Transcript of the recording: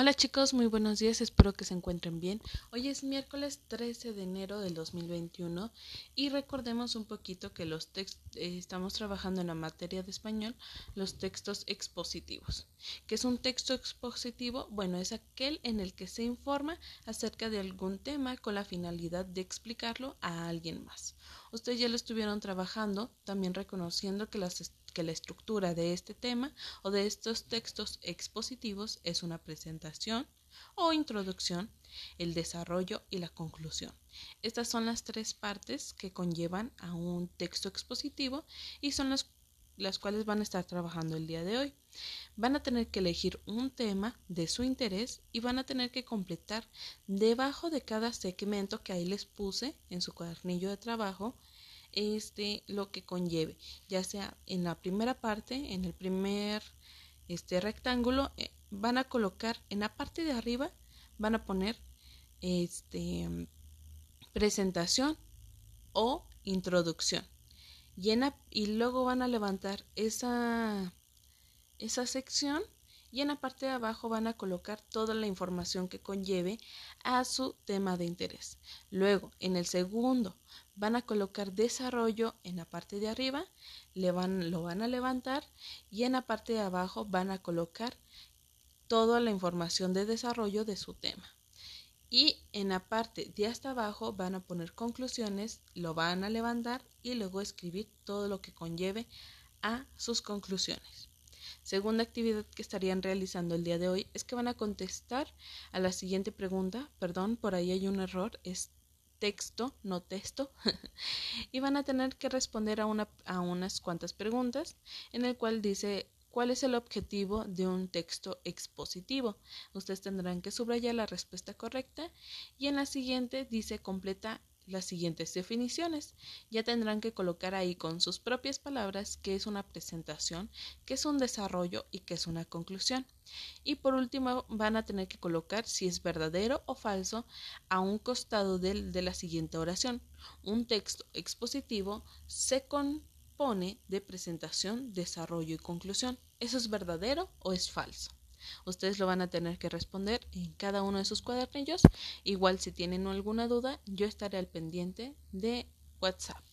Hola chicos, muy buenos días, espero que se encuentren bien. Hoy es miércoles 13 de enero del 2021 y recordemos un poquito que los eh, estamos trabajando en la materia de español, los textos expositivos. ¿Qué es un texto expositivo? Bueno, es aquel en el que se informa acerca de algún tema con la finalidad de explicarlo a alguien más. Ustedes ya lo estuvieron trabajando, también reconociendo que la estructura de este tema o de estos textos expositivos es una presentación o introducción, el desarrollo y la conclusión. Estas son las tres partes que conllevan a un texto expositivo y son las, las cuales van a estar trabajando el día de hoy. Van a tener que elegir un tema de su interés y van a tener que completar debajo de cada segmento que ahí les puse en su cuadernillo de trabajo este lo que conlleve, ya sea en la primera parte, en el primer este rectángulo, eh, van a colocar en la parte de arriba, van a poner este presentación o introducción. Y, y luego van a levantar esa, esa sección y en la parte de abajo van a colocar toda la información que conlleve a su tema de interés. Luego, en el segundo, van a colocar desarrollo en la parte de arriba, le van, lo van a levantar y en la parte de abajo van a colocar toda la información de desarrollo de su tema. Y en la parte de hasta abajo van a poner conclusiones, lo van a levantar y luego escribir todo lo que conlleve a sus conclusiones. Segunda actividad que estarían realizando el día de hoy es que van a contestar a la siguiente pregunta. Perdón, por ahí hay un error, es texto, no texto. y van a tener que responder a, una, a unas cuantas preguntas en el cual dice ¿Cuál es el objetivo de un texto expositivo? Ustedes tendrán que subrayar la respuesta correcta y en la siguiente dice completa las siguientes definiciones. Ya tendrán que colocar ahí con sus propias palabras qué es una presentación, qué es un desarrollo y qué es una conclusión. Y por último van a tener que colocar si es verdadero o falso a un costado de, de la siguiente oración. Un texto expositivo se compone de presentación, desarrollo y conclusión. ¿Eso es verdadero o es falso? Ustedes lo van a tener que responder en cada uno de sus cuadernillos. Igual si tienen alguna duda, yo estaré al pendiente de WhatsApp.